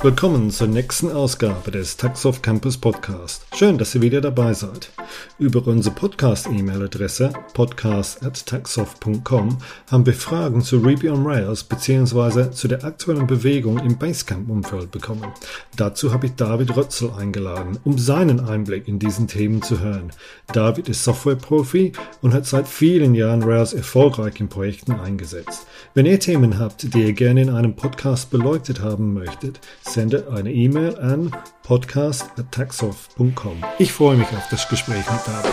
Willkommen zur nächsten Ausgabe des Taxoff Campus Podcast. Schön, dass ihr wieder dabei seid. Über unsere Podcast-E-Mail-Adresse podcast@taxoff.com haben wir Fragen zu Ruby on Rails bzw. zu der aktuellen Bewegung im Basecamp-Umfeld bekommen. Dazu habe ich David Rötzel eingeladen, um seinen Einblick in diesen Themen zu hören. David ist Software-Profi und hat seit vielen Jahren Rails erfolgreich in Projekten eingesetzt. Wenn ihr Themen habt, die ihr gerne in einem Podcast beleuchtet haben möchtet, sende eine E-Mail an podcast.taxoff.com. Ich freue mich auf das Gespräch mit David.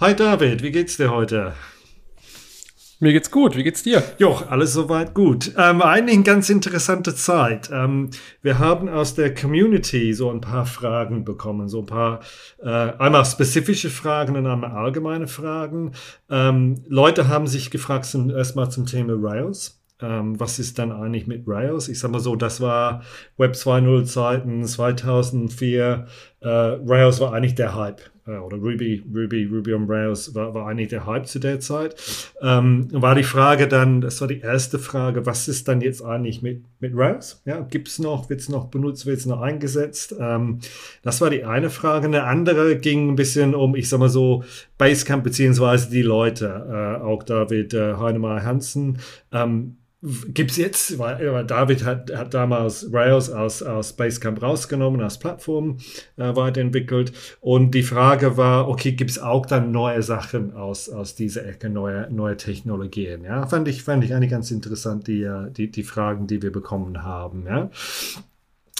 Hi David, wie geht's dir heute? Mir geht's gut. Wie geht's dir? Jo, alles soweit gut. Ähm, eigentlich eine ganz interessante Zeit. Ähm, wir haben aus der Community so ein paar Fragen bekommen, so ein paar äh, einmal spezifische Fragen und einmal allgemeine Fragen. Ähm, Leute haben sich gefragt zum, erstmal zum Thema Rails. Ähm, was ist dann eigentlich mit Rails? Ich sag mal so, das war Web 2.0 Zeiten 2004. Äh, Rails war eigentlich der Hype oder Ruby, Ruby, Ruby on Rails war, war eigentlich der Hype zu der Zeit. Ähm, war die Frage dann, das war die erste Frage, was ist dann jetzt eigentlich mit, mit Rails? Ja, gibt es noch, wird es noch benutzt, wird es noch eingesetzt? Ähm, das war die eine Frage. Eine andere ging ein bisschen um, ich sag mal so, Basecamp beziehungsweise die Leute, äh, auch David äh, Heinemeier Hansen. Ähm, gibt es jetzt, weil, David hat, hat damals Rails aus, aus Basecamp rausgenommen, als Plattform äh, weiterentwickelt. Und die Frage war, okay, gibt es auch dann neue Sachen aus, aus dieser Ecke, neue, neue Technologien? Ja, fand ich, fand ich eigentlich ganz interessant, die, äh, die, die Fragen, die wir bekommen haben. Ja.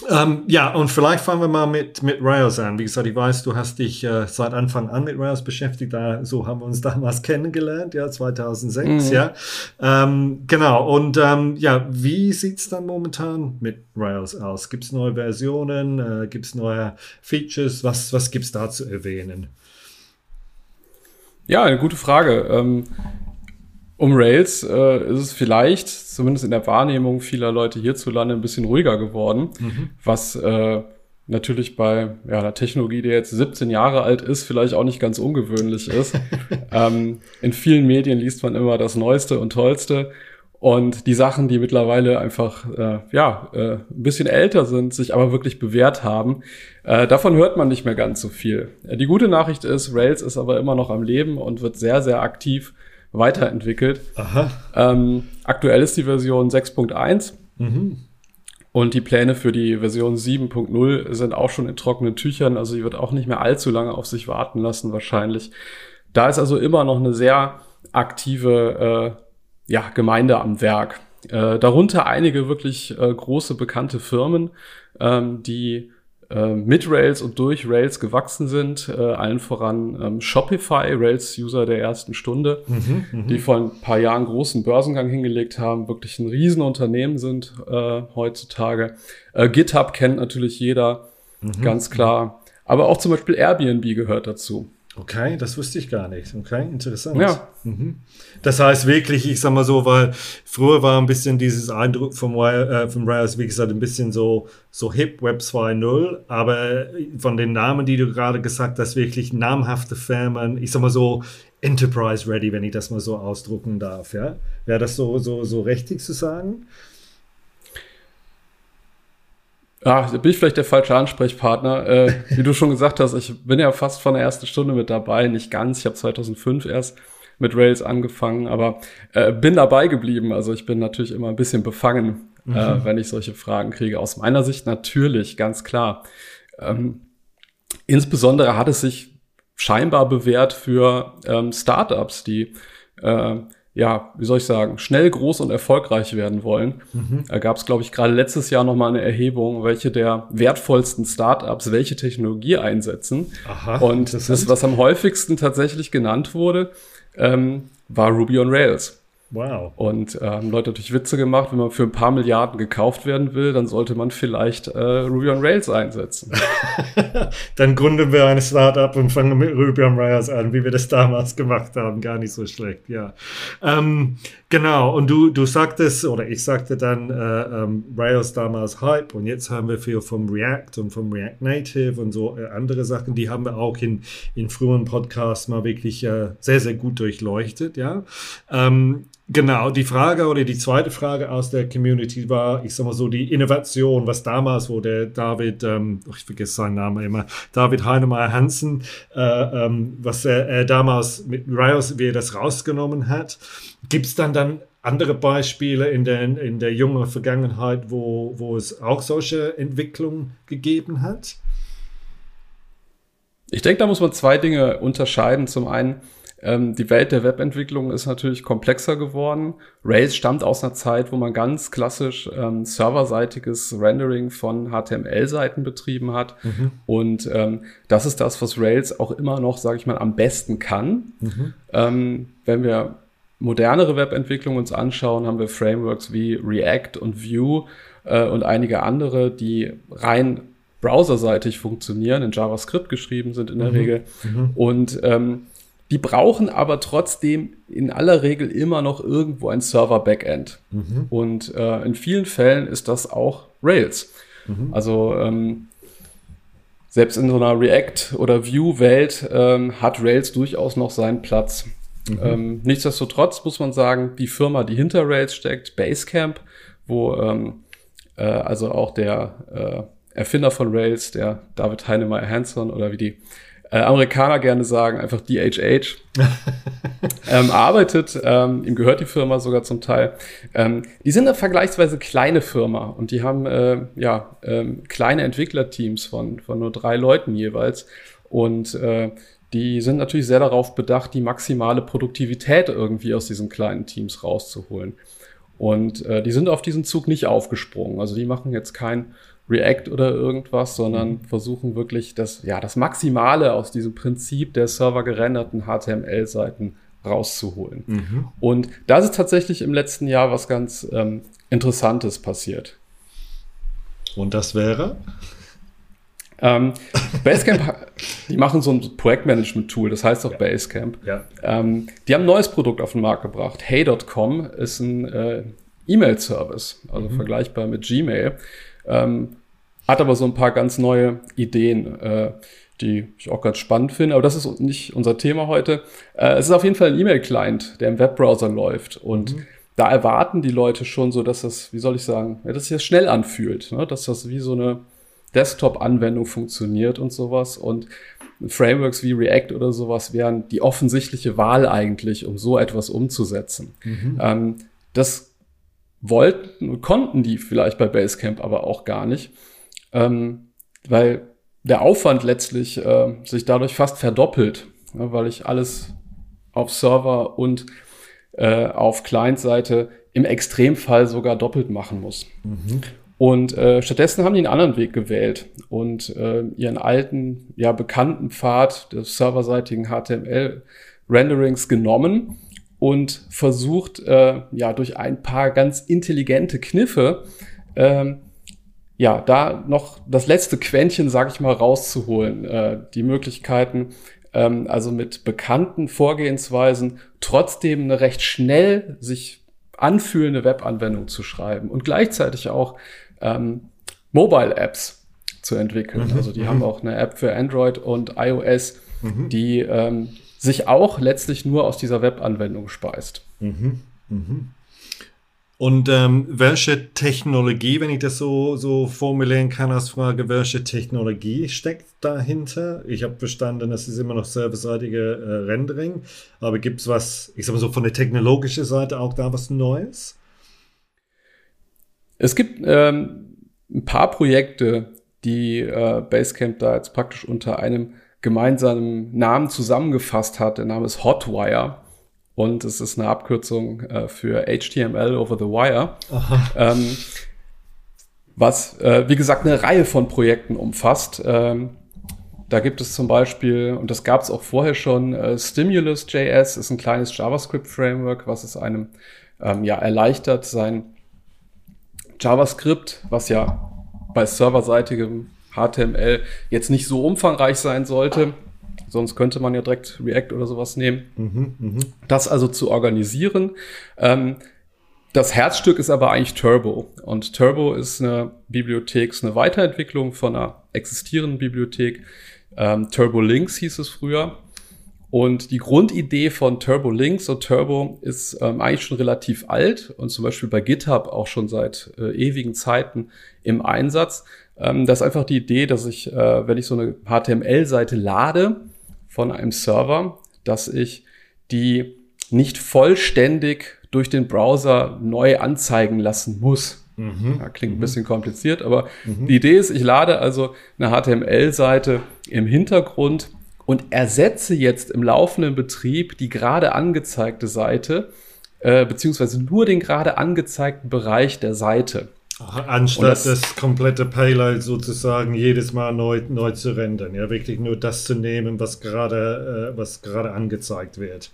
Ähm, ja, und vielleicht fangen wir mal mit, mit Rails an. Wie gesagt, ich weiß, du hast dich äh, seit Anfang an mit Rails beschäftigt. Da, so haben wir uns damals kennengelernt, ja, 2006, mhm. ja. Ähm, genau, und ähm, ja, wie sieht's dann momentan mit Rails aus? Gibt es neue Versionen? Äh, Gibt es neue Features? Was, was gibt's da zu erwähnen? Ja, eine gute Frage. Um Rails äh, ist es vielleicht, zumindest in der Wahrnehmung vieler Leute hierzulande, ein bisschen ruhiger geworden, mhm. was äh, natürlich bei ja, einer Technologie, die jetzt 17 Jahre alt ist, vielleicht auch nicht ganz ungewöhnlich ist. ähm, in vielen Medien liest man immer das Neueste und Tollste. Und die Sachen, die mittlerweile einfach äh, ja äh, ein bisschen älter sind, sich aber wirklich bewährt haben, äh, davon hört man nicht mehr ganz so viel. Äh, die gute Nachricht ist, Rails ist aber immer noch am Leben und wird sehr, sehr aktiv weiterentwickelt. Ähm, aktuell ist die Version 6.1. Mhm. Und die Pläne für die Version 7.0 sind auch schon in trockenen Tüchern. Also sie wird auch nicht mehr allzu lange auf sich warten lassen, wahrscheinlich. Da ist also immer noch eine sehr aktive äh, ja, Gemeinde am Werk. Äh, darunter einige wirklich äh, große bekannte Firmen, ähm, die äh, mit Rails und durch Rails gewachsen sind. Äh, allen voran ähm, Shopify, Rails-User der ersten Stunde, mhm, mhm, die vor ein paar Jahren großen Börsengang hingelegt haben, wirklich ein Riesenunternehmen sind äh, heutzutage. Äh, GitHub kennt natürlich jeder, mhm, ganz klar. Aber auch zum Beispiel Airbnb gehört dazu. Okay, das wusste ich gar nicht. Okay, interessant. Ja. Mhm. Das heißt wirklich, ich sag mal so, weil früher war ein bisschen dieses Eindruck vom, äh, vom Rails, wie gesagt, ein bisschen so, so hip Web 2.0, aber von den Namen, die du gerade gesagt hast, wirklich namhafte Firmen, ich sag mal so Enterprise ready, wenn ich das mal so ausdrucken darf, ja. Wäre das so, so, so richtig zu sagen? Da bin ich vielleicht der falsche Ansprechpartner. Äh, wie du schon gesagt hast, ich bin ja fast von der ersten Stunde mit dabei, nicht ganz. Ich habe 2005 erst mit Rails angefangen, aber äh, bin dabei geblieben. Also ich bin natürlich immer ein bisschen befangen, äh, mhm. äh, wenn ich solche Fragen kriege. Aus meiner Sicht natürlich, ganz klar. Ähm, insbesondere hat es sich scheinbar bewährt für ähm, Startups, die äh, ja, wie soll ich sagen, schnell groß und erfolgreich werden wollen. Mhm. Da gab es, glaube ich, gerade letztes Jahr nochmal eine Erhebung, welche der wertvollsten Startups welche Technologie einsetzen. Aha, und das, was am häufigsten tatsächlich genannt wurde, ähm, war Ruby on Rails. Wow. Und äh, haben Leute natürlich Witze gemacht, wenn man für ein paar Milliarden gekauft werden will, dann sollte man vielleicht äh, Ruby on Rails einsetzen. dann gründen wir ein Startup und fangen mit Ruby on Rails an, wie wir das damals gemacht haben. Gar nicht so schlecht, ja. Ähm, genau, und du, du sagtest, oder ich sagte dann, äh, ähm, Rails damals Hype und jetzt haben wir viel vom React und vom React Native und so äh, andere Sachen, die haben wir auch in, in früheren Podcasts mal wirklich äh, sehr, sehr gut durchleuchtet, ja. Ähm, Genau, die Frage oder die zweite Frage aus der Community war, ich sag mal so, die Innovation, was damals, wo der David, ähm, ich vergesse seinen Namen immer, David Heinemeier Hansen, äh, ähm, was er, er damals mit Rails, wie er das rausgenommen hat. Gibt es dann dann andere Beispiele in der, in der jungen Vergangenheit, wo, wo es auch solche Entwicklungen gegeben hat? Ich denke, da muss man zwei Dinge unterscheiden. Zum einen, ähm, die Welt der Webentwicklung ist natürlich komplexer geworden. Rails stammt aus einer Zeit, wo man ganz klassisch ähm, serverseitiges Rendering von HTML-Seiten betrieben hat. Mhm. Und ähm, das ist das, was Rails auch immer noch, sage ich mal, am besten kann. Mhm. Ähm, wenn wir modernere Webentwicklung uns anschauen, haben wir Frameworks wie React und Vue äh, und einige andere, die rein browserseitig funktionieren, in JavaScript geschrieben sind in der mhm. Regel. Mhm. Und ähm, die brauchen aber trotzdem in aller Regel immer noch irgendwo ein Server-Backend. Mhm. Und äh, in vielen Fällen ist das auch Rails. Mhm. Also ähm, selbst in so einer React- oder Vue-Welt ähm, hat Rails durchaus noch seinen Platz. Mhm. Ähm, nichtsdestotrotz muss man sagen, die Firma, die hinter Rails steckt, Basecamp, wo ähm, äh, also auch der äh, Erfinder von Rails, der David Heinemeier Hanson oder wie die äh, Amerikaner gerne sagen, einfach DHH, ähm, arbeitet. Ähm, ihm gehört die Firma sogar zum Teil. Ähm, die sind eine vergleichsweise kleine Firma und die haben äh, ja ähm, kleine Entwicklerteams von, von nur drei Leuten jeweils. Und äh, die sind natürlich sehr darauf bedacht, die maximale Produktivität irgendwie aus diesen kleinen Teams rauszuholen. Und äh, die sind auf diesen Zug nicht aufgesprungen. Also die machen jetzt kein React oder irgendwas, sondern mhm. versuchen wirklich das, ja, das Maximale aus diesem Prinzip der servergerenderten HTML-Seiten rauszuholen. Mhm. Und da ist tatsächlich im letzten Jahr was ganz ähm, Interessantes passiert. Und das wäre? Ähm, Basecamp, die machen so ein Projektmanagement-Tool, das heißt auch ja. Basecamp. Ja. Ähm, die haben ein neues Produkt auf den Markt gebracht. Hey.com ist ein äh, E-Mail-Service, also mhm. vergleichbar mit Gmail. Ähm, hat aber so ein paar ganz neue Ideen, äh, die ich auch ganz spannend finde. Aber das ist nicht unser Thema heute. Äh, es ist auf jeden Fall ein E-Mail-Client, der im Webbrowser läuft. Und mhm. da erwarten die Leute schon so, dass das, wie soll ich sagen, ja, dass sich das schnell anfühlt. Ne? Dass das wie so eine Desktop-Anwendung funktioniert und sowas. Und Frameworks wie React oder sowas wären die offensichtliche Wahl eigentlich, um so etwas umzusetzen. Mhm. Ähm, das wollten und konnten die vielleicht bei Basecamp aber auch gar nicht, ähm, weil der Aufwand letztlich äh, sich dadurch fast verdoppelt, ja, weil ich alles auf Server und äh, auf Client-Seite im Extremfall sogar doppelt machen muss. Mhm. Und äh, stattdessen haben die einen anderen Weg gewählt und äh, ihren alten, ja bekannten Pfad des serverseitigen HTML-Renderings genommen und versucht, äh, ja, durch ein paar ganz intelligente Kniffe, ähm, ja, da noch das letzte Quäntchen, sag ich mal, rauszuholen. Äh, die Möglichkeiten, ähm, also mit bekannten Vorgehensweisen trotzdem eine recht schnell sich anfühlende Webanwendung zu schreiben und gleichzeitig auch ähm, Mobile-Apps zu entwickeln. Mhm. Also die mhm. haben auch eine App für Android und iOS, mhm. die ähm, sich auch letztlich nur aus dieser Webanwendung speist. Mhm. Mhm. Und ähm, welche Technologie, wenn ich das so, so formulieren kann als Frage, welche Technologie steckt dahinter? Ich habe verstanden, es ist immer noch serverseitige äh, Rendering, aber gibt es was, ich sag mal so von der technologischen Seite auch da was Neues? Es gibt ähm, ein paar Projekte, die äh, Basecamp da jetzt praktisch unter einem gemeinsamen Namen zusammengefasst hat. Der Name ist Hotwire und es ist eine Abkürzung äh, für HTML over the Wire. Ähm, was, äh, wie gesagt, eine Reihe von Projekten umfasst. Ähm, Da gibt es zum Beispiel, und das gab es auch vorher schon, äh, Stimulus.js ist ein kleines JavaScript-Framework, was es einem ähm, ja, erleichtert, sein JavaScript, was ja bei serverseitigem HTML jetzt nicht so umfangreich sein sollte, sonst könnte man ja direkt React oder sowas nehmen, mhm, mh. das also zu organisieren. Ähm, das Herzstück ist aber eigentlich Turbo. Und Turbo ist eine Bibliothek, ist eine Weiterentwicklung von einer existierenden Bibliothek. Ähm, Turbo Links hieß es früher. Und die Grundidee von Turbo Links und Turbo ist ähm, eigentlich schon relativ alt und zum Beispiel bei GitHub auch schon seit äh, ewigen Zeiten im Einsatz. Ähm, das ist einfach die Idee, dass ich, äh, wenn ich so eine HTML-Seite lade von einem Server, dass ich die nicht vollständig durch den Browser neu anzeigen lassen muss. Mhm. Ja, klingt ein mhm. bisschen kompliziert, aber mhm. die Idee ist, ich lade also eine HTML-Seite im Hintergrund und ersetze jetzt im laufenden Betrieb die gerade angezeigte Seite, äh, beziehungsweise nur den gerade angezeigten Bereich der Seite. Anstatt das, komplette Payload sozusagen jedes Mal neu, neu zu rendern. Ja, wirklich nur das zu nehmen, was gerade, äh, was gerade angezeigt wird.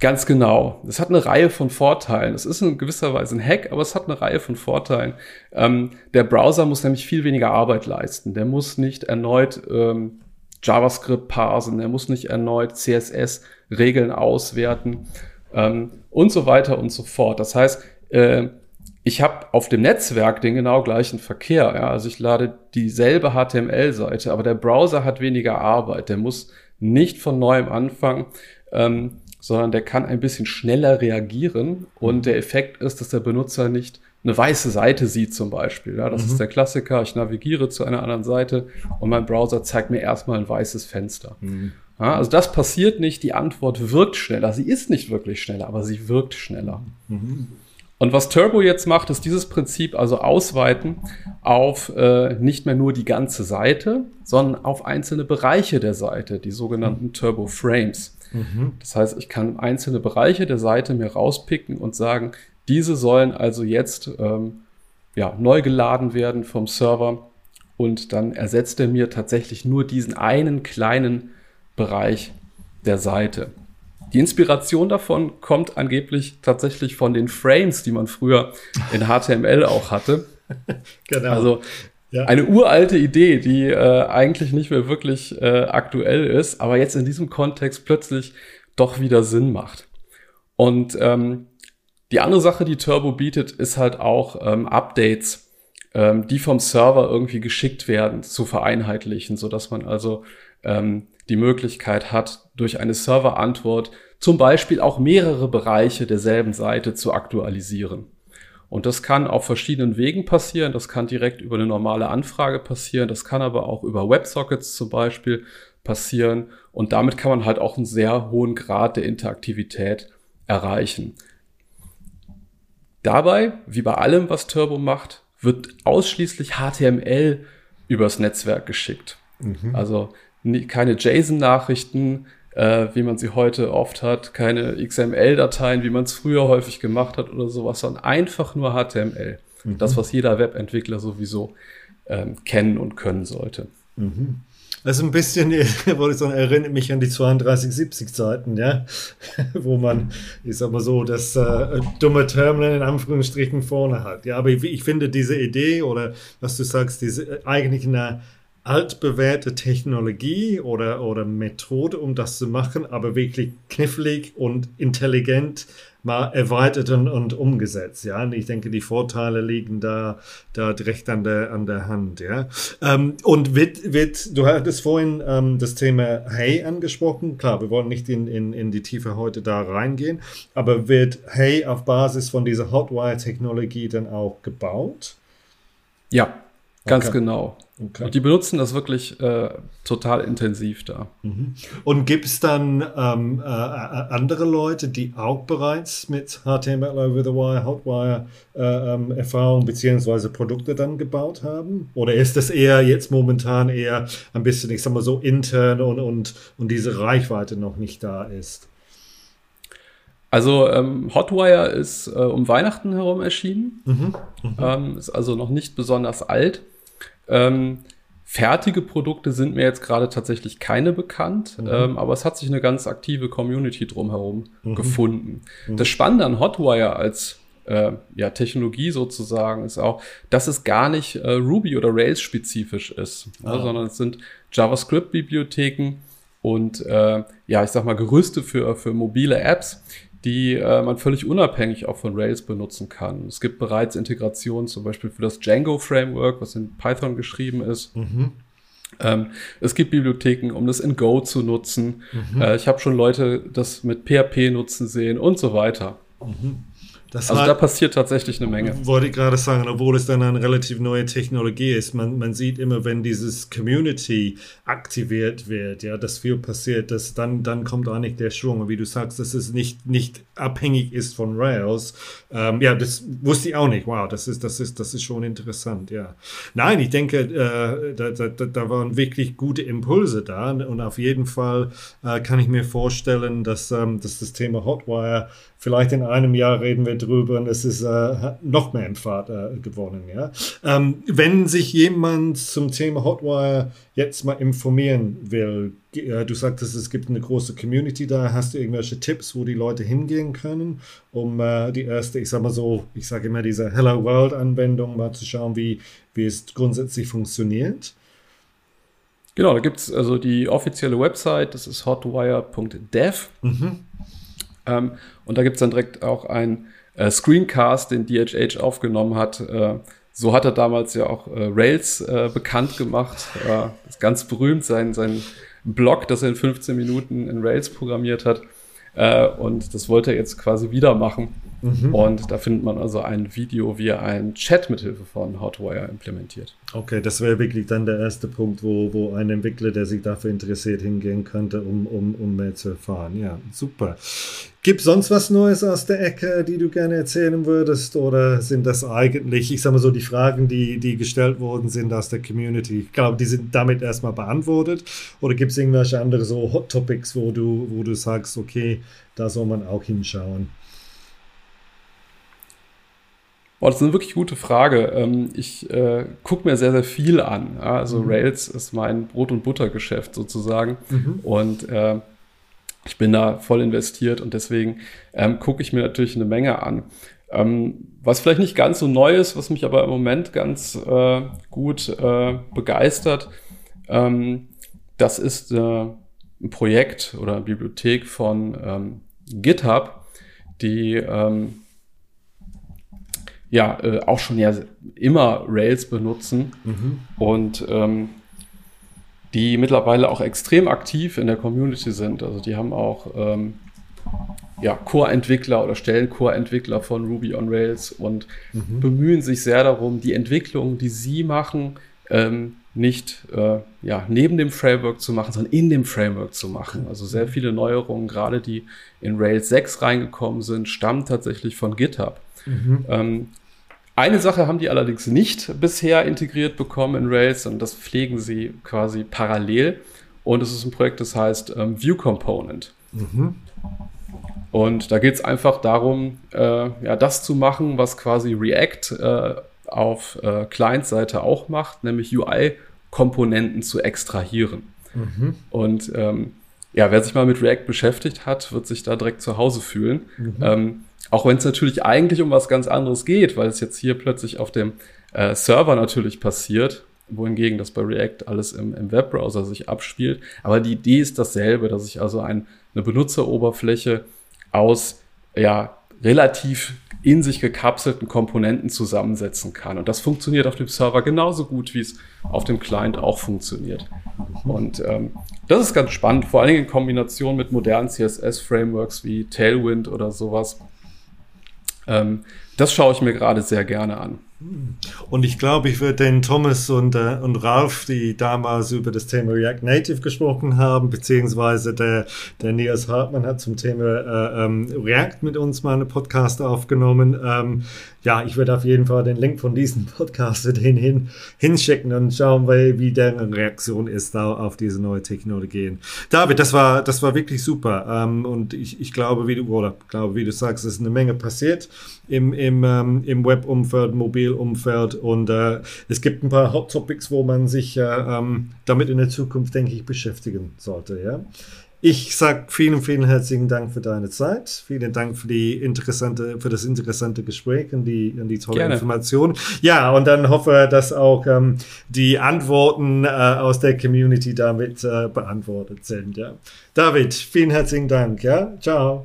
Ganz genau. Es hat eine Reihe von Vorteilen. Es ist in gewisser Weise ein Hack, aber es hat eine Reihe von Vorteilen. Ähm, der Browser muss nämlich viel weniger Arbeit leisten. Der muss nicht erneut ähm, JavaScript parsen, der muss nicht erneut CSS-Regeln auswerten ähm, und so weiter und so fort. Das heißt, äh, ich habe auf dem Netzwerk den genau gleichen Verkehr. Ja? Also ich lade dieselbe HTML-Seite, aber der Browser hat weniger Arbeit. Der muss nicht von neuem anfangen. Ähm, sondern der kann ein bisschen schneller reagieren. Und mhm. der Effekt ist, dass der Benutzer nicht eine weiße Seite sieht zum Beispiel. Ja, das mhm. ist der Klassiker. Ich navigiere zu einer anderen Seite und mein Browser zeigt mir erstmal ein weißes Fenster. Mhm. Ja, also das passiert nicht. Die Antwort wirkt schneller. Sie ist nicht wirklich schneller, aber sie wirkt schneller. Mhm. Und was Turbo jetzt macht, ist dieses Prinzip also ausweiten auf äh, nicht mehr nur die ganze Seite, sondern auf einzelne Bereiche der Seite, die sogenannten Turbo Frames. Mhm. Das heißt, ich kann einzelne Bereiche der Seite mir rauspicken und sagen, diese sollen also jetzt ähm, ja, neu geladen werden vom Server und dann ersetzt er mir tatsächlich nur diesen einen kleinen Bereich der Seite. Die Inspiration davon kommt angeblich tatsächlich von den Frames, die man früher in HTML auch hatte. genau. Also ja. Eine uralte Idee, die äh, eigentlich nicht mehr wirklich äh, aktuell ist, aber jetzt in diesem Kontext plötzlich doch wieder Sinn macht. Und ähm, die andere Sache, die Turbo bietet, ist halt auch ähm, Updates, ähm, die vom Server irgendwie geschickt werden, zu vereinheitlichen, so dass man also ähm, die Möglichkeit hat, durch eine Serverantwort zum Beispiel auch mehrere Bereiche derselben Seite zu aktualisieren. Und das kann auf verschiedenen Wegen passieren. Das kann direkt über eine normale Anfrage passieren. Das kann aber auch über WebSockets zum Beispiel passieren. Und damit kann man halt auch einen sehr hohen Grad der Interaktivität erreichen. Dabei, wie bei allem, was Turbo macht, wird ausschließlich HTML übers Netzwerk geschickt. Mhm. Also keine JSON-Nachrichten, äh, wie man sie heute oft hat, keine XML-Dateien, wie man es früher häufig gemacht hat oder sowas, sondern einfach nur HTML. Mhm. Das, was jeder Webentwickler sowieso ähm, kennen und können sollte. Mhm. Das ist ein bisschen, wollte ich sagen, erinnert mich an die 3270 Zeiten, ja, wo man, ich sag mal so, das äh, dumme Terminal in Anführungsstrichen vorne hat. Ja, aber ich, ich, finde diese Idee oder was du sagst, diese äh, eigentlich eine altbewährte Technologie oder, oder Methode, um das zu machen, aber wirklich knifflig und intelligent mal erweitert und, und umgesetzt. Ja, und ich denke, die Vorteile liegen da, da direkt an der, an der Hand. Ja, ähm, und wird, wird, du hattest vorhin ähm, das Thema Hey angesprochen. Klar, wir wollen nicht in, in, in die Tiefe heute da reingehen, aber wird Hey auf Basis von dieser Hotwire-Technologie dann auch gebaut? Ja, ganz okay. genau. Okay. Und die benutzen das wirklich äh, total intensiv da. Mhm. Und gibt es dann ähm, äh, äh, andere Leute, die auch bereits mit HTML over the Wire, Hotwire äh, ähm, Erfahrung bzw. Produkte dann gebaut haben? Oder ist das eher jetzt momentan eher ein bisschen, ich sag mal so, intern und, und, und diese Reichweite noch nicht da ist? Also ähm, Hotwire ist äh, um Weihnachten herum erschienen, mhm. Mhm. Ähm, ist also noch nicht besonders alt. Ähm, Fertige Produkte sind mir jetzt gerade tatsächlich keine bekannt, mhm. ähm, aber es hat sich eine ganz aktive Community drumherum mhm. gefunden. Mhm. Das Spannende an Hotwire als äh, ja, Technologie sozusagen ist auch, dass es gar nicht äh, Ruby oder Rails spezifisch ist, ah. ja, sondern es sind JavaScript-Bibliotheken und äh, ja, ich sag mal Gerüste für, für mobile Apps, die äh, man völlig unabhängig auch von Rails benutzen kann. Es gibt bereits Integrationen zum Beispiel für das Django Framework, was in Python geschrieben ist. Mhm. Ähm, es gibt Bibliotheken, um das in Go zu nutzen. Mhm. Äh, ich habe schon Leute das mit PHP nutzen sehen und so weiter. Mhm. Das also da passiert tatsächlich eine Menge. Wollte ich gerade sagen, obwohl es dann eine relativ neue Technologie ist. Man, man sieht immer, wenn dieses Community aktiviert wird, ja, dass viel passiert, dass dann, dann kommt eigentlich der Schwung. Und wie du sagst, dass es nicht, nicht abhängig ist von Rails. Ähm, ja, das wusste ich auch nicht. Wow, das ist, das ist, das ist schon interessant, ja. Nein, ich denke, äh, da, da, da waren wirklich gute Impulse da. Und auf jeden Fall äh, kann ich mir vorstellen, dass, ähm, dass das Thema Hotwire vielleicht in einem Jahr reden wir drüber und es ist äh, noch mehr in Fahrt äh, gewonnen. Ja? Ähm, wenn sich jemand zum Thema Hotwire jetzt mal informieren will, äh, du sagtest, es gibt eine große Community da, hast du irgendwelche Tipps, wo die Leute hingehen können, um äh, die erste, ich sag mal so, ich sage immer diese Hello World Anwendung mal zu schauen, wie, wie es grundsätzlich funktioniert? Genau, da gibt es also die offizielle Website, das ist hotwire.dev. Mhm. Ähm, und da gibt es dann direkt auch ein äh, Screencast, den DHH aufgenommen hat. Äh, so hat er damals ja auch äh, Rails äh, bekannt gemacht. Äh, ist ganz berühmt, sein, sein Blog, das er in 15 Minuten in Rails programmiert hat. Äh, und das wollte er jetzt quasi wieder machen. Mhm. Und da findet man also ein Video, wie er einen Chat mithilfe von Hotwire implementiert. Okay, das wäre wirklich dann der erste Punkt, wo, wo ein Entwickler, der sich dafür interessiert, hingehen könnte, um, um, um mehr zu erfahren. Ja, super. Gibt es sonst was Neues aus der Ecke, die du gerne erzählen würdest? Oder sind das eigentlich, ich sage mal so, die Fragen, die, die gestellt worden sind aus der Community? Ich glaube, die sind damit erstmal beantwortet. Oder gibt es irgendwelche andere so Hot Topics, wo du, wo du sagst, okay, da soll man auch hinschauen? Boah, das ist eine wirklich gute Frage. Ähm, ich äh, gucke mir sehr, sehr viel an. Also mhm. Rails ist mein Brot- und Buttergeschäft sozusagen. Mhm. Und äh, ich bin da voll investiert und deswegen ähm, gucke ich mir natürlich eine Menge an. Ähm, was vielleicht nicht ganz so neu ist, was mich aber im Moment ganz äh, gut äh, begeistert, ähm, das ist äh, ein Projekt oder eine Bibliothek von ähm, GitHub, die ähm, ja äh, auch schon ja immer Rails benutzen mhm. und ähm, die mittlerweile auch extrem aktiv in der Community sind. Also die haben auch ähm, ja, Core-Entwickler oder stellen Core-Entwickler von Ruby on Rails und mhm. bemühen sich sehr darum, die Entwicklung, die sie machen, ähm, nicht äh, ja, neben dem Framework zu machen, sondern in dem Framework zu machen. Also sehr viele Neuerungen, gerade die in Rails 6 reingekommen sind, stammen tatsächlich von GitHub. Mhm. Ähm, eine Sache haben die allerdings nicht bisher integriert bekommen in Rails und das pflegen sie quasi parallel. Und es ist ein Projekt, das heißt ähm, View Component. Mhm. Und da geht es einfach darum, äh, ja, das zu machen, was quasi React äh, auf äh, Client-Seite auch macht, nämlich UI-Komponenten zu extrahieren. Mhm. Und ähm, ja, wer sich mal mit React beschäftigt hat, wird sich da direkt zu Hause fühlen. Mhm. Ähm, auch wenn es natürlich eigentlich um was ganz anderes geht, weil es jetzt hier plötzlich auf dem äh, Server natürlich passiert, wohingegen das bei React alles im, im Webbrowser sich abspielt. Aber die Idee ist dasselbe, dass ich also ein, eine Benutzeroberfläche aus ja, relativ in sich gekapselten Komponenten zusammensetzen kann. Und das funktioniert auf dem Server genauso gut, wie es auf dem Client auch funktioniert. Und ähm, das ist ganz spannend, vor allen Dingen in Kombination mit modernen CSS-Frameworks wie Tailwind oder sowas. Ähm, das schaue ich mir gerade sehr gerne an. Und ich glaube, ich würde den Thomas und, äh, und Ralf, die damals über das Thema React Native gesprochen haben, beziehungsweise der, der Nils Hartmann hat zum Thema äh, ähm, React mit uns mal einen Podcast aufgenommen. Ähm, ja, ich würde auf jeden Fall den Link von diesem Podcast den hin, hinschicken und schauen, wie, wie deren Reaktion ist da auf diese neue Technologien. David, das war, das war wirklich super. Ähm, und ich, ich glaube, wie du, oder glaube, wie du sagst, ist eine Menge passiert im, im, ähm, im Web-Umfeld, mobil Umfeld und äh, es gibt ein paar Hot Topics, wo man sich äh, ähm, damit in der Zukunft, denke ich, beschäftigen sollte. Ja? Ich sage vielen, vielen herzlichen Dank für deine Zeit. Vielen Dank für die interessante, für das interessante Gespräch und die, und die tolle Gerne. Information. Ja, und dann hoffe, dass auch ähm, die Antworten äh, aus der Community damit äh, beantwortet sind. Ja. David, vielen herzlichen Dank. Ja, ciao.